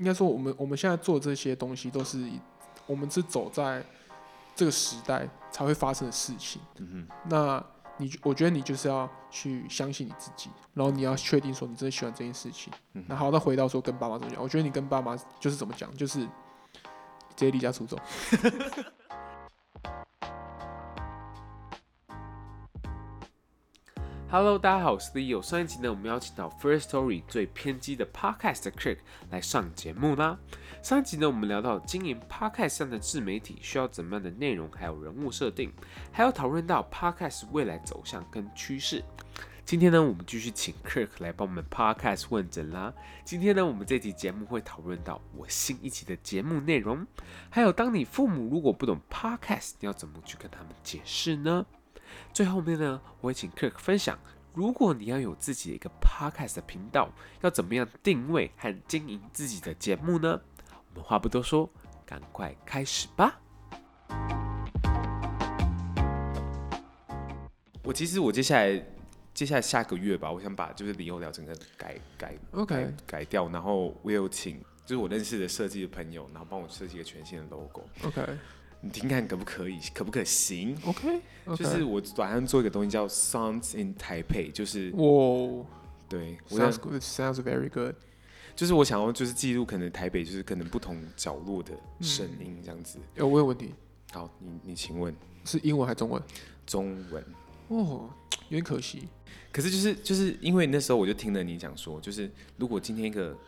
应该说我们我们现在做这些东西，都是我们是走在这个时代才会发生的事情。嗯哼，那你我觉得你就是要去相信你自己，然后你要确定说你真的喜欢这件事情。嗯，那好，那回到说跟爸妈怎么讲？我觉得你跟爸妈就是怎么讲，就是直接离家出走。Hello，大家好，我是 Leo。上一集呢，我们邀请到 First Story 最偏激的 Podcast Kirk 来上节目啦。上一集呢，我们聊到经营 Podcast 上的自媒体需要怎么样的内容，还有人物设定，还有讨论到 Podcast 未来走向跟趋势。今天呢，我们继续请 Kirk 来帮我们 Podcast 问诊啦。今天呢，我们这集节目会讨论到我新一期的节目内容，还有当你父母如果不懂 Podcast，你要怎么去跟他们解释呢？最后面呢，我会请 Kirk 分享，如果你要有自己的一个 Podcast 的频道，要怎么样定位和经营自己的节目呢？我们话不多说，赶快开始吧。我其实我接下来接下来下个月吧，我想把就是理由聊整个改改 OK 改，改掉，然后我有请就是我认识的设计的朋友，然后帮我设计一个全新的 logo。OK。你听看可不可以，可不可行？OK. 就是我晚上做一个东西叫 Sounds in Taipei，就是哇，对，Sounds good，Sounds very good。就是我想要就是记录可能台北就是可能不同角落的声音这样子。有、嗯、我有问题。好，你你请问是英文还是中文？中文。哦，有点可惜。可是就是就是因为那时候我就听了你讲说，就是如果今天一个、嗯、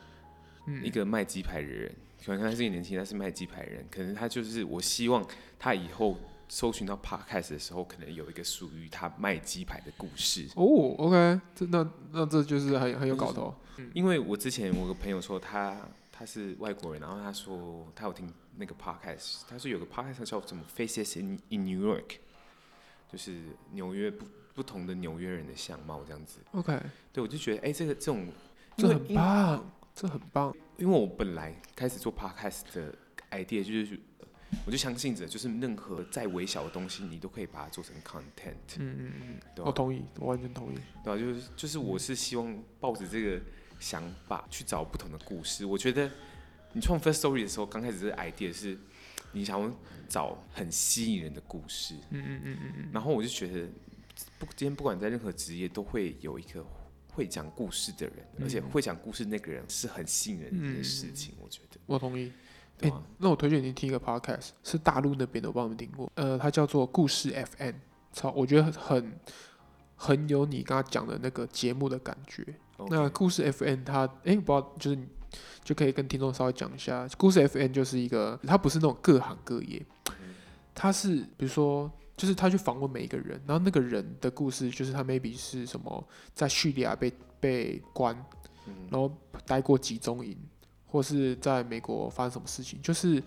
一个卖鸡排的人。可能他是一个年轻人，他是卖鸡排的人，可能他就是我希望他以后搜寻到 podcast 的时候，可能有一个属于他卖鸡排的故事。哦，OK，这那那这就是很很有搞头。因为我之前我个朋友说他他是外国人，然后他说他有听那个 podcast，他说有个 podcast 叫什么 Faces in in New York，就是纽约不不同的纽约人的相貌这样子。OK，对，我就觉得哎、欸，这个这种这很棒。这很棒，因为我本来开始做 podcast 的 idea 就是，我就相信着，就是任何再微小的东西，你都可以把它做成 content。嗯嗯嗯，我同意，我完全同意。对啊，就是就是，我是希望抱着这个想法去找不同的故事。我觉得你创 Firstory 的时候，刚开始这个 idea 是，你想要找很吸引人的故事。嗯嗯嗯嗯嗯。然后我就觉得，不，今天不管在任何职业，都会有一个。会讲故事的人，而且会讲故事那个人是很吸引人的事情，我觉得。我同意。对、欸、那我推荐你听一个 podcast，是大陆那边的，我帮你们听过。呃，它叫做故事 FM，超，我觉得很很有你刚刚讲的那个节目的感觉。那故事 FM 它，哎、欸，不知道，就是就可以跟听众稍微讲一下，故事 FM 就是一个，它不是那种各行各业，它是比如说。就是他去访问每一个人，然后那个人的故事，就是他 maybe 是什么在叙利亚被被关，然后待过集中营，或是在美国发生什么事情，就是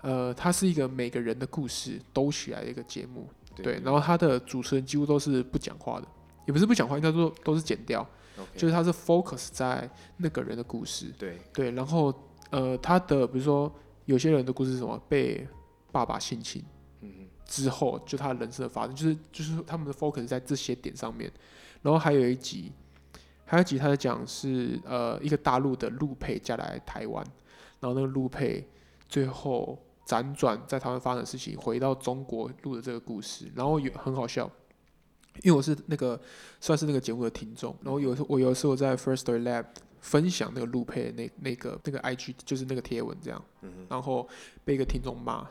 呃，他是一个每个人的故事兜起来的一个节目，对，然后他的主持人几乎都是不讲话的，也不是不讲话，应该说都是剪掉.就是他是 focus 在那个人的故事，对对，然后呃，他的比如说有些人的故事是什么被爸爸性侵。之后就他人生的发展，就是就是他们的 focus 在这些点上面，然后还有一集，还有一集他在讲是呃一个大陆的陆配嫁来台湾，然后那个陆配最后辗转在台湾发生的事情，回到中国录的这个故事，然后也很好笑，因为我是那个算是那个节目的听众，然后有时候我有时候在 Firstory Lab 分享那个陆配的那那个那个 IG 就是那个贴文这样，然后被一个听众骂。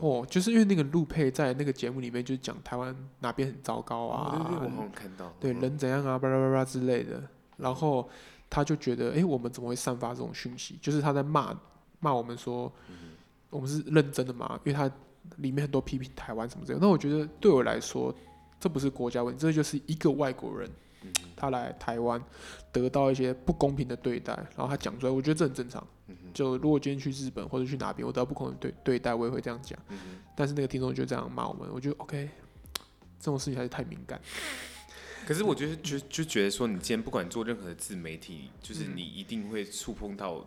哦，就是因为那个陆佩在那个节目里面，就是讲台湾哪边很糟糕啊，哦、对，对，对，我好像看到，对、嗯、人怎样啊，巴拉巴拉之类的。然后他就觉得，哎、欸，我们怎么会散发这种讯息？就是他在骂骂我们说、嗯，我们是认真的嘛？因为他里面很多批评台湾什么之类的。那我觉得对我来说，这不是国家问题，这就是一个外国人，嗯、他来台湾得到一些不公平的对待，然后他讲出来，我觉得这很正常。就如果今天去日本或者去哪边，我得到不可能对对待，我也会这样讲、嗯。但是那个听众就这样骂我们，我觉得 OK，这种事情还是太敏感。可是我觉得就就觉得说，你今天不管做任何的自媒体，就是你一定会触碰到，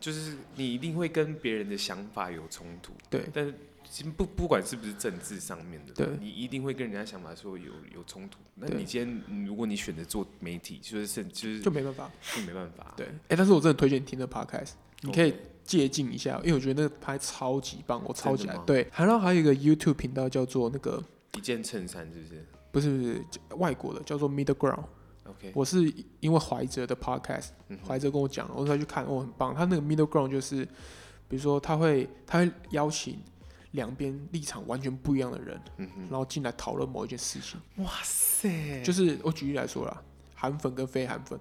就是你一定会跟别人的想法有冲突。对，但是其实不不管是不是政治上面的，对，你一定会跟人家想法说有有冲突。那你今天如果你选择做媒体，就是甚就是就没办法，就没办法。对，哎，但是我真的推荐你听的 podcast，你可以借鉴一下，因为我觉得那个拍超级棒，我超级爱。对，然后还有一个 YouTube 频道叫做那个一件衬衫，是不是？不是不是外国的，叫做 Middle Ground。OK，我是因为怀哲的 Podcast，怀哲跟我讲，我才去看，哦，很棒。他那个 Middle Ground 就是，比如说他会他会邀请两边立场完全不一样的人，嗯、然后进来讨论某一件事情。哇塞！就是我举例来说啦，韩粉跟非韩粉。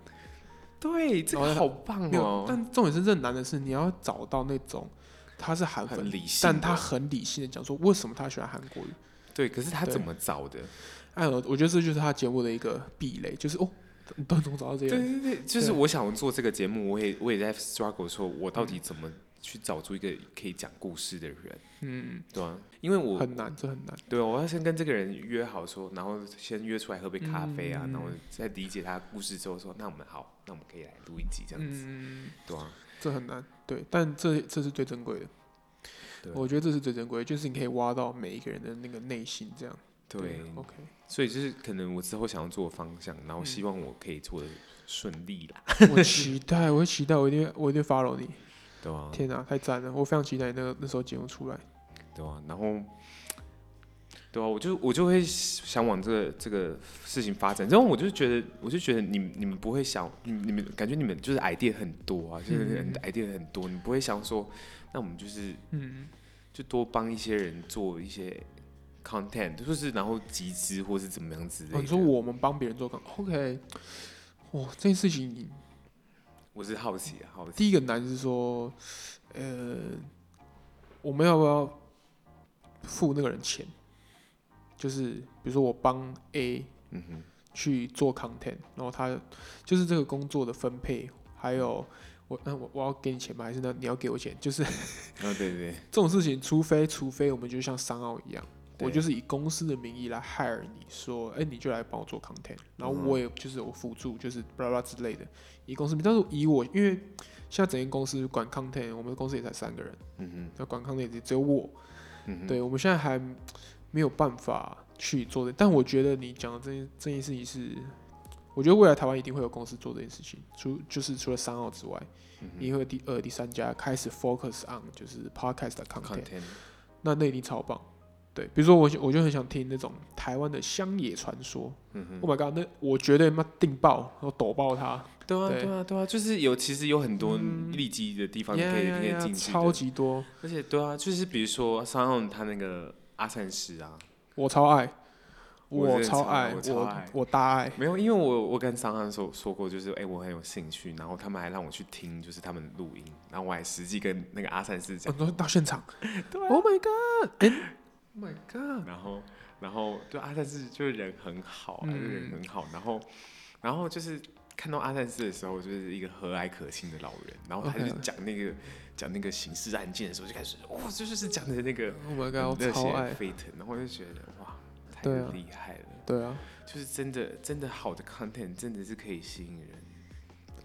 对，这个好棒哦。但重点是，这难的是你要找到那种他是韩粉，但他很理性的讲说为什么他喜欢韩国语。对，可是他怎么找的？哎，我觉得这就是他节目的一个壁垒，就是哦，你都怎么找到这样？对对对，就是我想做这个节目，我也我也在 struggle，说我到底怎么去找出一个可以讲故事的人？嗯，对啊，因为我很难，这很难。对啊，我要先跟这个人约好说，然后先约出来喝杯咖啡啊，然后再理解他故事之后说，那我们好，那我们可以来录一集这样子。嗯，对啊，这很难，对，但这这是最珍贵的。我觉得这是最珍贵，就是你可以挖到每一个人的那个内心，这样。对，OK。所以就是可能我之后想要做的方向，然后希望我可以做的顺利啦。我期待，我会期待，我一定，我一定 follow 你。对啊。天哪，太赞了！我非常期待那个那时候节目出来。对啊，然后，对啊，我就我就会想往这个这个事情发展。然后我就觉得，我就觉得你们你们不会想，你你们感觉你们就是 idea 很多啊，就是 idea 很多，你不会想说。那我们就是，嗯，就多帮一些人做一些 content，就是然后集资或是怎么样子的。你说我们帮别人做 content，OK？哇，这件事情，我是好奇啊，好奇。第一个难是说，呃，我们要不要付那个人钱？就是比如说我帮 A，嗯哼，去做 content，然后他就是这个工作的分配，还有。我那我我要给你钱吗？还是那你要给我钱？就是，啊对对对，这种事情，除非除非我们就像商奥一样，我就是以公司的名义来 hire 你说，哎，你就来帮我做 content，然后我也就是我辅助，就是巴拉巴拉之类的，以公司名。但是以我，因为现在整间公司管 content，我们的公司也才三个人，嗯哼，要管 content 也只有我，嗯哼，对，我们现在还没有办法去做的。但我觉得你讲的这件这件事情是。我觉得未来台湾一定会有公司做这件事情，除就是除了三奥之外，一定会有第二、第三家开始 focus on 就是 podcast 的 content，, content 那那一定超棒。对，比如说我我就很想听那种台湾的乡野传说。嗯哼，Oh my god，那我绝对妈订爆，然后抖爆它。对啊，对啊，对啊，就是有其实有很多利基的地方可以可以进去，超级多。而且对啊，就是比如说商奥他那个阿善师啊，我超爱。我超爱，我超爱，我大爱。没有，因为我我跟商汉说说过，就是哎、欸，我很有兴趣，然后他们还让我去听，就是他们录音，然后我还实际跟那个阿善师讲，哦，到现场。对，Oh my god！哎，Oh my god！然后，然后对阿善斯就是人很好，嗯、人很好，然后，然后就是看到阿善斯的时候，就是一个和蔼可亲的老人，然后他就讲那个讲.那个刑事案件的时候，就开始哇，这就是讲的那个，Oh my god！我超爱沸腾，然后我就觉得哇。对啊，厉害了。对啊，就是真的，真的好的 content 真的是可以吸引人。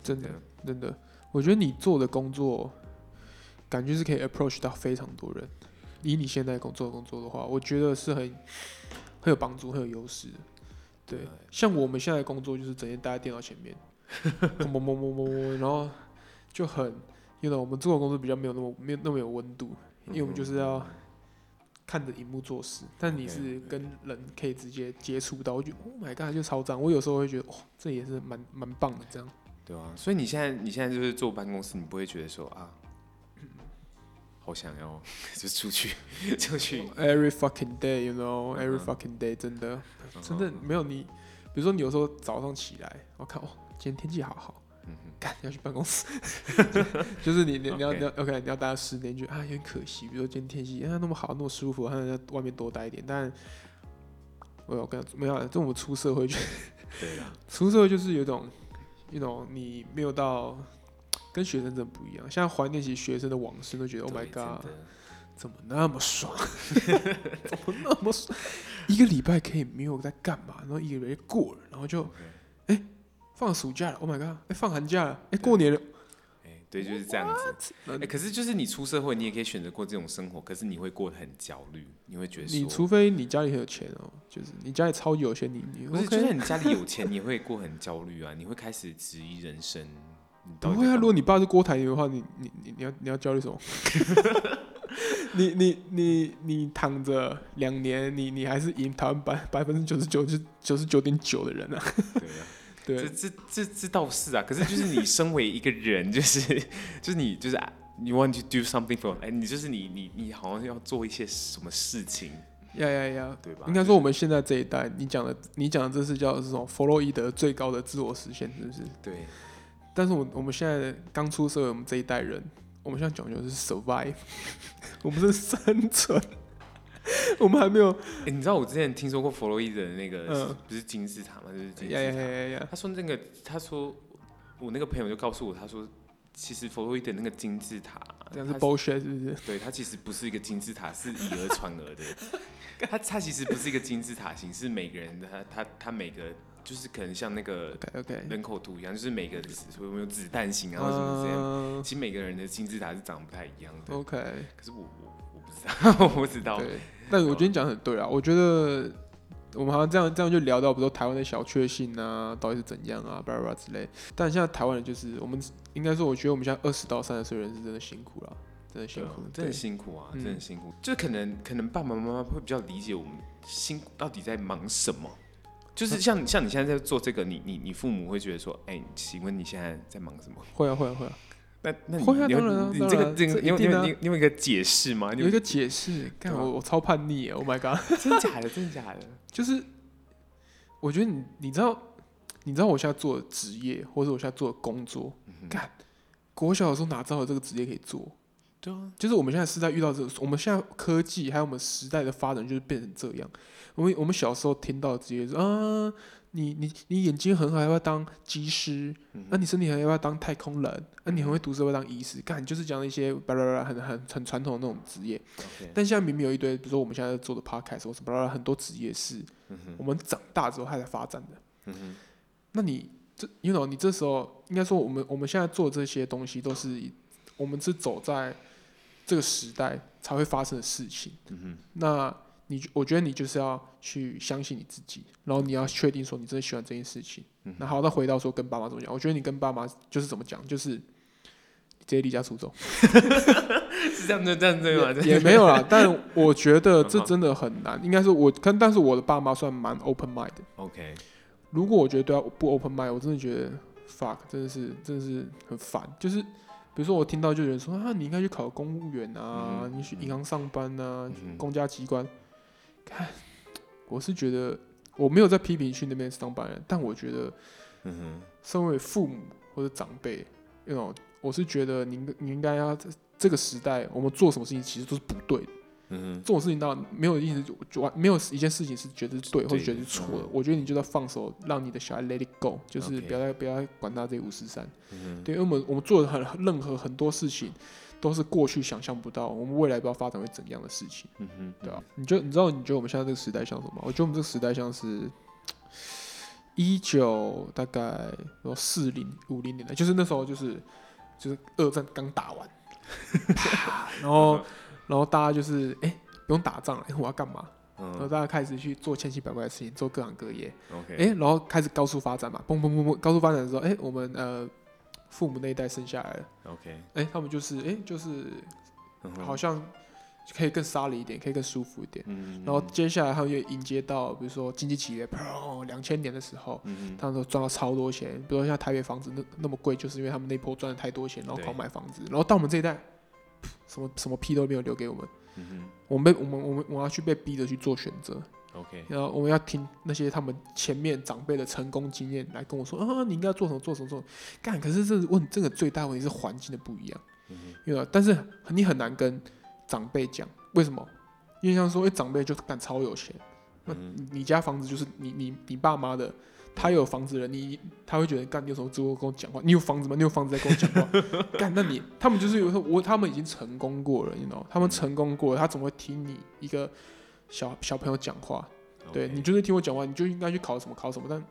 真的，真的，我觉得你做的工作，感觉是可以 approach 到非常多人。以你现在工作的工作的话，我觉得是很很有帮助，很有优势。对，像我们现在工作就是整天待在电脑前面，摸摸摸摸摸，然后就很，因为我们做的工作比较没有那么没有那么有温度，因为我们就是要。看着荧幕做事，但你是跟人可以直接接触到，我觉得 Oh my God 就超赞。我有时候会觉得，哇，这也是蛮蛮棒的，这样。对啊，所以你现在你现在就是坐办公室，你不会觉得说啊，好想要 就出去 出去。Every fucking day，you know，every fucking day，真的真的没有你，比如说你有时候早上起来，我看哦，今天天气好好。干要去办公室，就是你你你要你要 OK，你要待到十点，就啊有点可惜。比如说今天天气啊那么好那么舒服，还能在外面多待一点。但我有跟没有，这我们出社会就对啊，出社会就是有种一种你没有到跟学生真的不一样。现在怀念起学生的往事，都觉得 Oh my God，怎么那么爽？怎么那么爽？一个礼拜可以没有在干嘛，然后一个礼拜过了，然后就哎、欸、放暑假了，Oh my god！哎、欸、放寒假了，哎、欸、过年了。对，就是这样子。哎、欸，可是就是你出社会，你也可以选择过这种生活，可是你会过得很焦虑，你会觉得，你除非你家里很有钱哦，就是你家里超级有钱，你你不是，就算你家里有钱，你会过很焦虑啊，你会开始质疑人生。不会啊，如果你爸是郭台铭的话，你你你你要你要焦虑什么？你你你你躺着两年，你你还是赢台湾百百分之九十九就九十九点九的人啊。对啊。对，这这这这倒是啊，可是就是你身为一个人，就是就是你就是你 want to do something for，哎，你就是你你你好像要做一些什么事情，呀呀呀，对吧？应该说我们现在这一代，你讲的你讲的这是叫这种弗洛伊德最高的自我实现，是不是？对。但是我我们现在刚出社会，我们这一代人，我们现在讲究的是 survive，我们是生存。我们还没有，哎、欸，你知道我之前听说过弗洛伊德的那个，嗯、不是金字塔吗？就是金字塔。Yeah, yeah, yeah, yeah. 他说那个，他说我那个朋友就告诉我，他说其实弗洛伊德那个金字塔，这样是 bullshit 是不是？对，它其实不是一个金字塔，是以讹传讹的。它它其实不是一个金字塔形，是每个人的他他他每个就是可能像那个人口图一样，就是每个有没有子弹型啊，或什么这样。其实每个人的金字塔是长不太一样的。OK，可是我我我不知道，我不知道。对但我觉得你讲的很对啊，我觉得我们好像这样这样就聊到，比如说台湾的小确幸啊，到底是怎样啊，巴拉巴拉之类。但现在台湾人就是我们应该说，我觉得我们现在二十到三十岁人是真的辛苦了，真的辛苦，真的辛苦啊，真的辛苦。就可能可能爸爸妈妈会比较理解我们辛苦到底在忙什么。就是像像你现在在做这个，你你你父母会觉得说，哎，请问你现在在忙什么？会啊会啊会啊。那那你会啊，当然啊，你这个这个，你有你有你有一个解释吗？有一个解释，看我我超叛逆，Oh my god，真的假的？真的假的？就是我觉得你你知道你知道我现在做的职业，或者我现在做的工作，干国小的时候哪知道有这个职业可以做？对啊，就是我们现在是在遇到这个，我们现在科技还有我们时代的发展，就是变成这样。我们我们小时候听到的职业是啊。你你你眼睛很好，要不要当机师？那、嗯哼啊、你身体很好，要不要当太空人？那、你很会读书，要不要当医师？干，就是讲一些巴拉巴拉很很很传统的那种职业。但现在明明有一堆，比如说我们现在在做的 podcast 或者巴拉巴拉很多职业是，嗯、我们长大之后还在发展的。嗯、那你这，you know，你这时候应该说，我们我们现在做这些东西，都是我们是走在这个时代才会发生的事情。嗯、哼那。你我觉得你就是要去相信你自己，然后你要确定说你真的喜欢这件事情。那、嗯、那好，那回到说跟爸妈怎么讲？我觉得你跟爸妈就是怎么讲，就是直接离家出走，是这样的，这样对吗？也，没有啦，但我觉得这真的很难。应该是我跟，但是我的爸妈算蛮 open mind 的。OK，如果我觉得对他不 open mind，我真的觉得 fuck，真的是真的是很烦。就是比如说我听到就有人说啊，你应该去考公务员啊，嗯、你去银行上班啊，嗯、公家机关。看，我是觉得我没有在批评去那边上班人，但我觉得，嗯哼，身为父母或者长辈，那种我是觉得你你应该要在这个时代，我们做什么事情其实都是不对的。嗯哼，这种事情当然没有意思，就完没有一件事情是觉得是对或者觉得是错的。嗯、我觉得你就要放手，让你的小孩 let it go，就是不要再.不要再管他这五十三。嗯，对，因为我们我们做的很任何很多事情。都是过去想象不到，我们未来不知道发展会怎样的事情，嗯哼，对啊？你就你知道，你觉得我们现在这个时代像什么？我觉得我们这个时代像是一九大概四零五零年代，就是那时候就是就是二战刚打完，然后然后大家就是哎、欸、不用打仗了，我要干嘛？然后大家开始去做千奇百怪的事情，做各行各业，OK，哎、欸、然后开始高速发展嘛，嘣嘣嘣嘣，高速发展的时候，哎、欸、我们呃。父母那一代生下来了，OK，哎、欸，他们就是，哎、欸，就是，好像可以更沙礫一点，可以更舒服一点。嗯、然后接下来他们又迎接到，比如说经济起飞，砰，两千年的时候，嗯、他们都赚到超多钱。比如说像台北房子那那么贵，就是因为他们那波赚了太多钱，然后狂买房子。然后到我们这一代，什么什么屁都没有留给我们。嗯、我们被我们我们我要去被逼着去做选择。OK，然后我们要听那些他们前面长辈的成功经验来跟我说啊，你应该做什么做什么做什么干。可是这问这个最大问题是环境的不一样，因为但是你很难跟长辈讲为什么？因为像说，哎，长辈就干超有钱，那你家房子就是你你你爸妈的，他有房子的人，你他会觉得干，你有什么资格跟我讲话？你有房子吗？你有房子在跟我讲话？干，那你他们就是有时候我他们已经成功过了，你知道？他们成功过了，他怎么会听你一个小小朋友讲话.对你就是听我讲话，你就应该去考什么考什么，但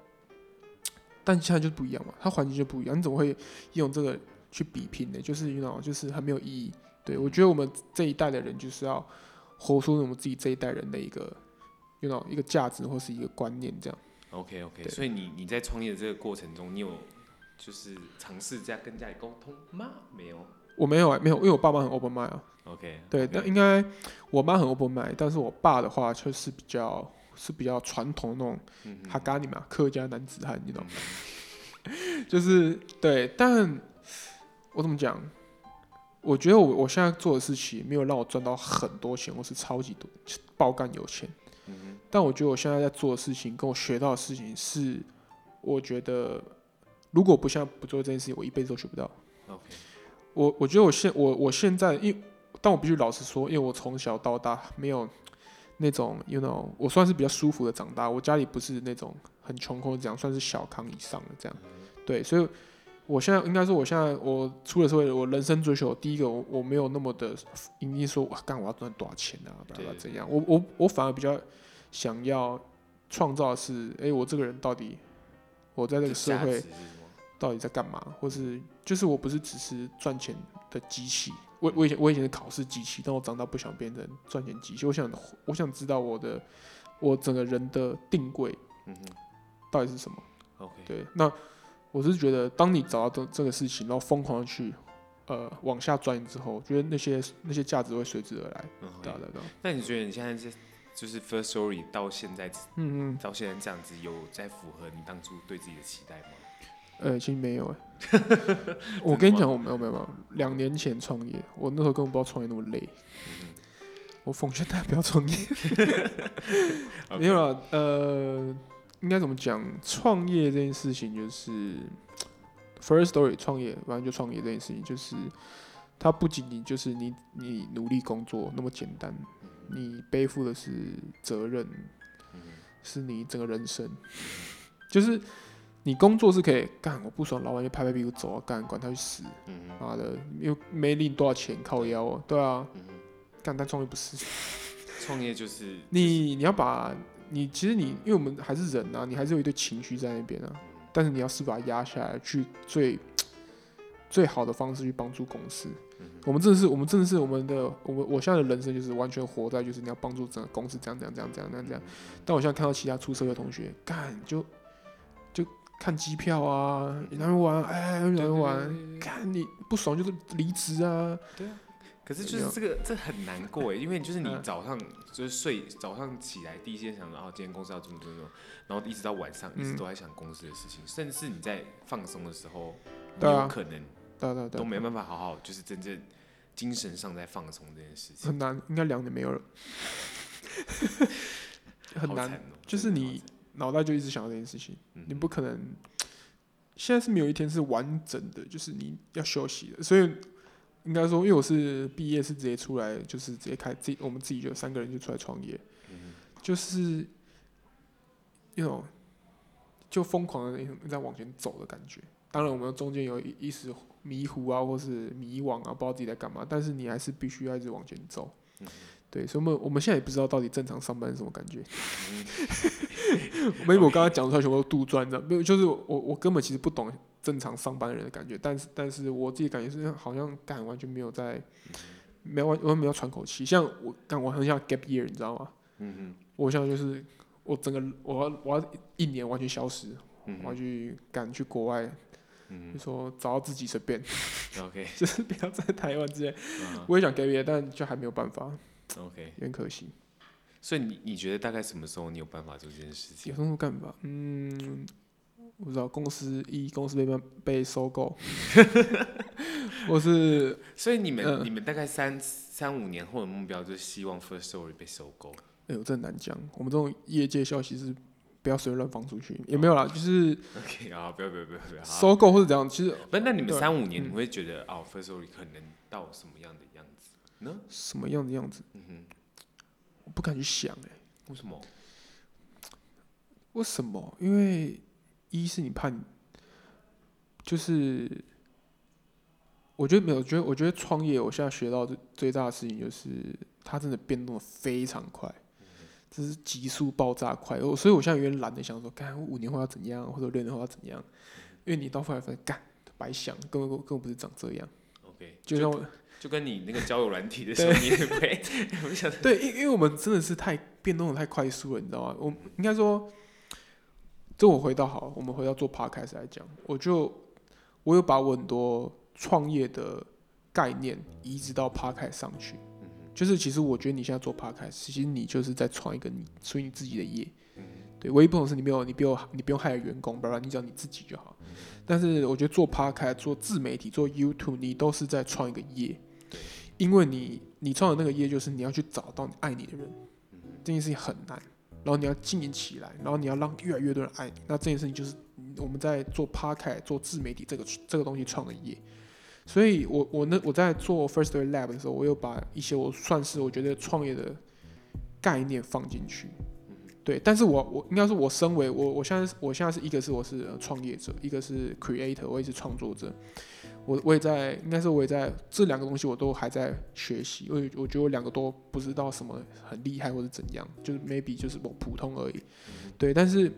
但现在就不一样嘛，他环境就不一样，你怎么会用这个去比拼呢？就是你知道，就是很没有意义。对我觉得我们这一代的人就是要活出我们自己这一代人的一个。you know, 一个价值或是一个观念这样。OK OK，所以你你在创业的这个过程中，你有就是尝试在跟家里沟通吗？没有，我没有啊，没有，因为我爸妈很 open mind 啊。OK，对，但应该我妈很 open mind，但是我爸的话却是比较是比较传统的那种哈嘎尼嘛，客家男子汉，你知道吗？就是对，但我怎么讲？我觉得我我现在做的事情没有让我赚到很多钱，或是超级多爆干有钱。但我觉得我现在在做的事情，跟我学到的事情是，我觉得如果不像不做这件事情，我一辈子都学不到。我我觉得我现我我现在，因但我必须老实说，因为我从小到大没有那种，you know，我算是比较舒服的长大。我家里不是那种很穷困这样，算是小康以上的这样。对，所以我现在应该说，我现在我出了社会，我人生追求第一个，我我没有那么的，一定说哇，干我要赚多少钱啊，不要怎样。我我我反而比较。想要创造的是，哎、欸，我这个人到底，我在这个社会到底在干嘛？或是就是我不是只是赚钱的机器。我我以前我以前是考试机器，但我长大不想变成赚钱机器。我想我想知道我的我整个人的定位，到底是什么？OK，对，那我是觉得，当你找到这这个事情，然后疯狂的去呃往下钻研之后，我觉得那些那些价值会随之而来。Okay. 对对对。那你觉得你现在是？就是 First Story 到现在，嗯嗯，到现在这样子，有在符合你当初对自己的期待吗？呃，其实没有哎。我跟你讲，我没有没有没有，两年前创业，我那时候根本不知道创业那么累。嗯、我奉劝大家不要创业。没有了，呃，应该怎么讲？创业这件事情就是 first story 创业，反正就创业这件事情，就是它不仅仅就是你你努力工作那么简单。你背负的是责任，是你整个人生。就是你工作是可以干，我不爽，老板就拍拍屁股走啊，干，管他去死，妈的，又没领多少钱，靠腰啊，对啊，干，但创业不是，创业就是 你你要把你其实你，因为我们还是人啊，你还是有一堆情绪在那边啊，但是你要是把它压下来，去最最好的方式去帮助公司。我们真的是，我们真的是我们的，我们我现在的人生就是完全活在，就是你要帮助整个公司这样这样这样这样这样这样。但我现在看到其他出社会的同学，干就就看机票啊，哪里玩，哎，哪里玩，看你不爽就是离职啊。对啊。可是就是这个这很难过哎，因为就是你早上就是睡，早上起来第一件想到啊，今天公司要怎么怎么然后一直到晚上一直都在想公司的事情，甚至你在放松的时候，有可能。对对对，都没办法好好，就是真正精神上在放松这件事情。很难，应该两年没有了，很难。喔、就是你脑袋就一直想到这件事情，嗯、你不可能。现在是没有一天是完整的，就是你要休息的。所以应该说，因为我是毕业是直接出来，就是直接开自己，我们自己就三个人就出来创业，嗯、就是那种就疯狂的在往前走的感觉。当然，我们中间有一一时。迷糊啊，或是迷惘啊，不知道自己在干嘛，但是你还是必须要一直往前走。嗯、对，所以我们我们现在也不知道到底正常上班是什么感觉。没有，我刚刚讲出来全部都杜撰的，没有，就是我我根本其实不懂正常上班的人的感觉，但是但是我自己感觉是好像干完全没有在，没完完全没有喘口气，像我干我很想 gap year，你知道吗？嗯嗯，我想就是我整个我要我要一年完全消失，嗯、我要去赶去国外。嗯，就说找到自己随便，OK，就是不要在台湾之类。Uh huh. 我也想给别人，但就还没有办法，OK，有点可惜。所以你你觉得大概什么时候你有办法做这件事情？有什么办法？嗯，我不知道公司一公司被被收购，我是。所以你们、呃、你们大概三三五年后的目标就是希望 First Story 被收购？哎呦，这很难讲。我们这种业界消息是。不要随便乱放出去，也没有啦，就是 OK 啊，不要不要不要不要收购或者怎样，其实不是。那你们三五年，你会觉得哦，First Story 可能到什么样的样子呢？什么样的样子？嗯哼，我不敢去想哎，为什么？为什么？因为一是你怕你，就是我觉得没有，我觉得我觉得创业，我现在学到最最大的事情就是，它真的变动的非常快，这是急速爆炸快。我所以我现在有点懒得想说，干五年后要怎样，或者六年后要怎样，因为你到后来发现，干白想，根本根本不是长这样。OK，就像我就，就跟你那个交友软体的 时候，你也会，对，因因为我们真的是太变动的太快速了，你知道吗？我应该说。这我回到好，我们回到做 podcast 来讲，我就我有把我很多创业的概念移植到 podcast 上去，就是其实我觉得你现在做 podcast，其实你就是在创一个你属于你自己的业，对，唯一不同是你没有你不用你不用害员工，不然你只要你自己就好。但是我觉得做 podcast、做自媒体、做 YouTube，你都是在创一个业，因为你你创的那个业就是你要去找到你爱你的人，这件事情很难。然后你要经营起来，然后你要让越来越多人爱你。那这件事情就是我们在做 Parky、做自媒体这个这个东西创的业。所以我我那我在做 Firstory Lab 的时候，我又把一些我算是我觉得创业的概念放进去。对，但是我我应该是，我身为我我现在我现在是一个是我是创业者，一个是 Creator，我也是创作者。我我也在，应该是我也在这两个东西我都还在学习，因为我觉得我两个都不知道什么很厉害或者怎样，就是 maybe 就是我普通而已，对。但是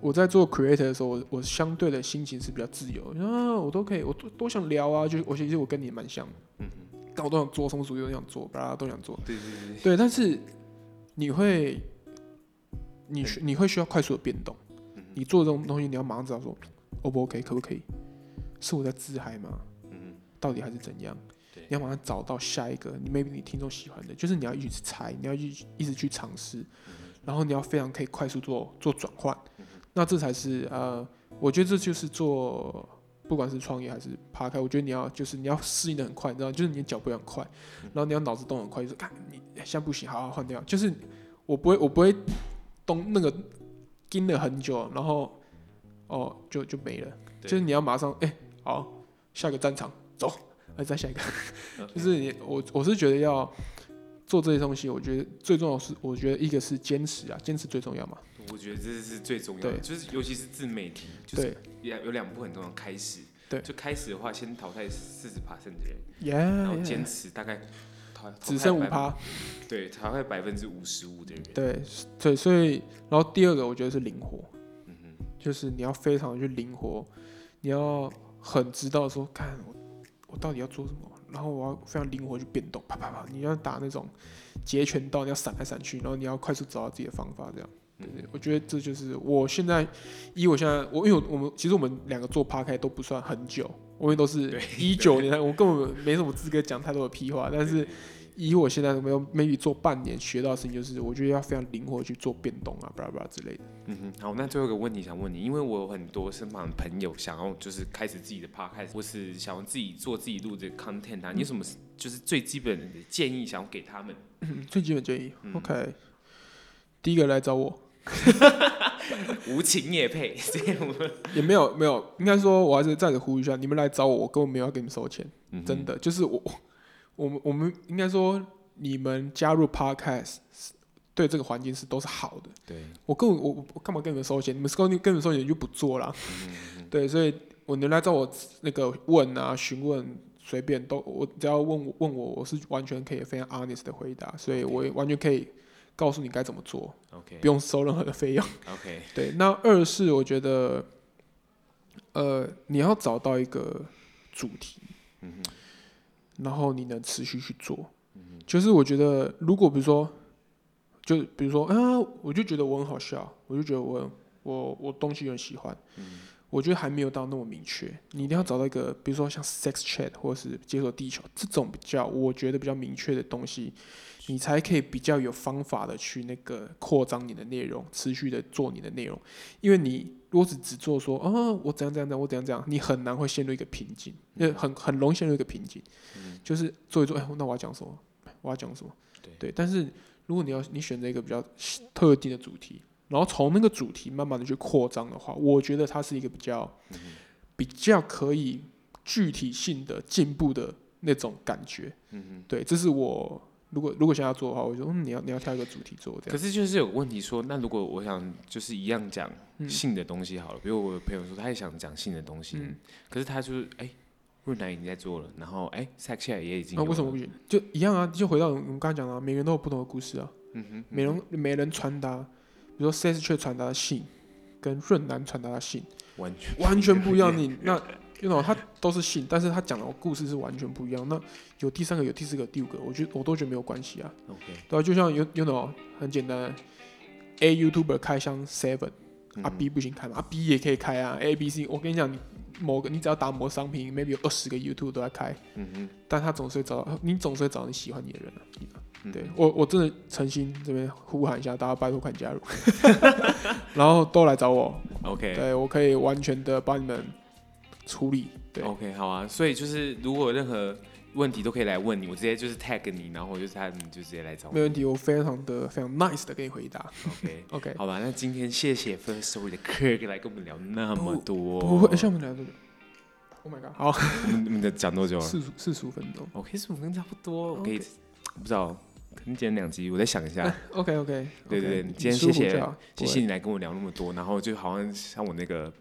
我在做 creator 的时候，我我相对的心情是比较自由啊，我都可以，我都都想聊啊，就我其实我跟你蛮像，嗯嗯，但我都想做，什么主意都想做，大家都想做，对对对，对。但是你会，你需你会需要快速的变动，你做这种东西，你要马上知道说，O 不 OK，可不可以？是我在自嗨吗？嗯，到底还是怎样？你要马上找到下一个，你 maybe 你听众喜欢的，就是你要一直去猜，你要一一直去尝试，嗯，然后你要非常可以快速做做转换，嗯，那这才是呃，我觉得这就是做不管是创业还是爬开，我觉得你要就是你要适应的很快，你知道，就是你的脚步要很快，然后你要脑子动很快，就是看你现在不行，好好换掉，就是我不会我不会动那个盯了很久，然后哦就就没了，就是你要马上哎。欸好，下一个战场走，来再下一个. 就是你我我是觉得要做这些东西，我觉得最重要是，我觉得一个是坚持啊，坚持最重要嘛。我觉得这是最重要的，就是尤其是自媒体，就是两有两步很重要，开始，对，就开始的话，先淘汰四十趴的人，yeah, 然后坚持大概淘只剩五趴，对，淘汰百分之五十五的人，对，对，所以然后第二个我觉得是灵活，嗯哼，就是你要非常去灵活，你要。很知道说，看我我到底要做什么，然后我要非常灵活去变动，啪啪啪，你要打那种截拳道，你要闪来闪去，然后你要快速找到自己的方法，这样，对对，我觉得这就是我现在，以我现在，我因为我们其实我们两个做 Podcast 都不算很久，我们都是一九年，我根本没什么资格讲太多的屁话，但是。以我现在没有 maybe 做半年学到的事情，就是我觉得要非常灵活去做变动啊，巴拉巴拉之类的。嗯哼，好，那最后一个问题想问你，因为我有很多身旁的朋友想要就是开始自己的 podcast，或是想要自己做自己录的 content 啊，你有什么就是最基本的建议想要给他们？嗯、最基本建议、嗯、，OK，第一个来找我，无情也配，也没有没有，应该说我还是再次呼吁一下，你们来找我，我根本没有要给你们收钱，嗯、真的就是我。我们我们应该说，你们加入 Podcast 对这个环境是都是好的。对，我根本我我干嘛跟你们收钱？你们收你跟你们收钱就不做了。嗯、对，所以我能来找我那个问啊询问，随便都我只要问问我，我是完全可以非常 honest 的回答，所以我也完全可以告诉你该怎么做。OK，不用收任何的费用。OK，对。那二是我觉得，呃，你要找到一个主题。嗯然后你能持续去做，就是我觉得，如果比如说，就比如说啊，我就觉得我很好笑，我就觉得我我我东西很喜欢，我觉得还没有到那么明确。你一定要找到一个，比如说像 Sex Chat 或者是解锁地球这种比较，我觉得比较明确的东西，你才可以比较有方法的去那个扩张你的内容，持续的做你的内容，因为你。如果只只做说啊，我怎样怎样怎样，我怎样怎样，你很难会陷入一个瓶颈，因为很很容易陷入一个瓶颈，嗯，就是做一做，哎，那我要讲什么？我要讲什么？对，对，但是如果你要你选择一个比较特定的主题，然后从那个主题慢慢的去扩张的话，我觉得它是一个比较，嗯，比较可以具体性的进步的那种感觉。嗯，对，这是我如果如果想要做的话，我就说、嗯、你要你要挑一个主题做这样。可是就是有个问题说，那如果我想就是一样讲性的东西好了，嗯、比如我的朋友说他也想讲性的东西，嗯、可是他就是哎，润南已经在做了，然后哎，Sex 也已经，那、啊、为什么不行？就一样啊，就回到我们刚才讲的，每个人都有不同的故事啊。嗯哼，每人每人传达，比如说 Sex 却传达的性，跟润南传达的性，完全完全不一样。你那。You know, 他都是信，但是他讲的故事是完全不一样。那有第三个，有第四个，第五个，我觉得我都觉得没有关系啊。OK，对啊，就像 you you know 很简单，A YouTuber 开箱 Seven，啊 B 不行开嘛，啊 B 也可以开啊，A B C，我跟你讲，某个你只要打某个商品，maybe 有二十个 YouTube 都在开，嗯哼，但他总是会找到你总是会找你喜欢你的人啊。嗯、对我我真的诚心这边呼喊一下，大家拜托快加入，然后都来找我，OK，对我可以完全的帮你们。处理对，OK，好啊，所以就是如果有任何问题都可以来问你，我直接就是 tag 你，然后我就他你就直接来找我。没问题，我非常的非常 nice 的给你回答。OK OK，好吧，那今天谢谢 First Story 的 Kirk 来跟我们聊那么多。不会，像我们聊多久？Oh my god，好，你们我们讲多久了？四四十五分钟。OK，四十五分钟差不多。可以不知道，可能剪两集，我再想一下。OK OK，对对对，今天谢谢谢谢你来跟我聊那么多，然后就好像像我那个。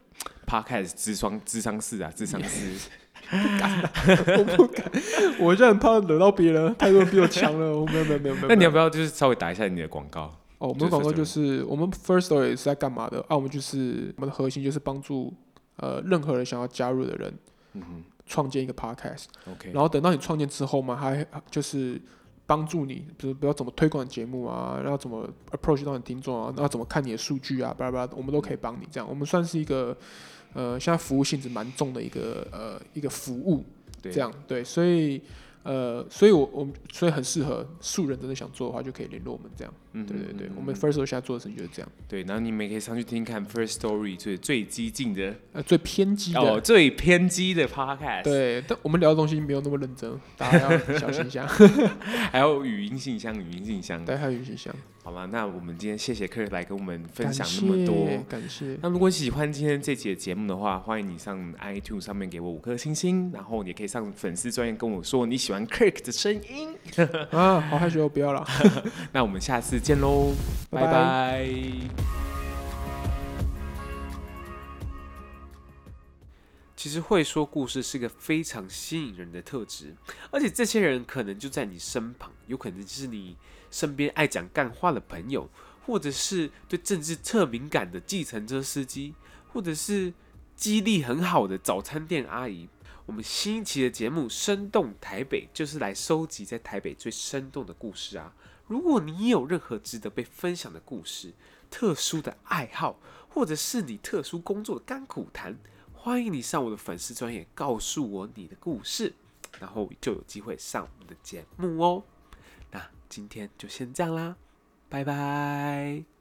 Podcast 智商智商室啊，智商师，不敢、啊，我不敢，我现在很怕惹到别人，太多人比我强了，我没有没有没有没有。那你要不要就是稍微打一下你的广告？哦，我们的广告就是我们 First Story 是在干嘛的？啊，我们就是我们的核心就是帮助呃任何人想要加入的人，嗯哼，创建一个 Podcast。OK，然后等到你创建之后嘛，还就是。帮助你，比如不要怎么推广节目啊，然后怎么 approach 到你听众啊，然后怎么看你的数据啊，巴拉巴拉，我们都可以帮你。这样，我们算是一个，呃，现在服务性质蛮重的一个，呃，一个服务。对，这样对，所以。呃，所以我，我们所以很适合素人，真的想做的话，就可以联络我们这样。嗯，对对对，我们 First Story 现在做的事情就是这样。对，然后你们也可以上去听听看 First Story 最最激进的，呃，最偏激的，哦，最偏激的 Podcast。对，但我们聊的东西没有那么认真，大家要小心一下。还有语音信箱，语音信箱，对，还有语音信箱。好吧，那我们今天谢谢 Kirk 来跟我们分享那么多，感谢。那如果喜欢今天这期的节目的话，欢迎你上 iTunes 上面给我五颗星星，然后你也可以上粉丝专页跟我说你喜欢 Kirk 的声音。啊，好害羞，不要了。那我们下次见喽，拜拜。拜拜。其实会说故事是一个非常吸引人的特质，而且这些人可能就在你身旁，有可能就是你。身边爱讲干话的朋友，或者是对政治特敏感的计程车司机，或者是记忆力很好的早餐店阿姨。我们新一期的节目《生动台北》就是来收集在台北最生动的故事啊！如果你有任何值得被分享的故事、特殊的爱好，或者是你特殊工作的甘苦谈，欢迎你上我的粉丝专页告诉我你的故事，然后就有机会上我们的节目哦。今天就先这样啦，拜拜。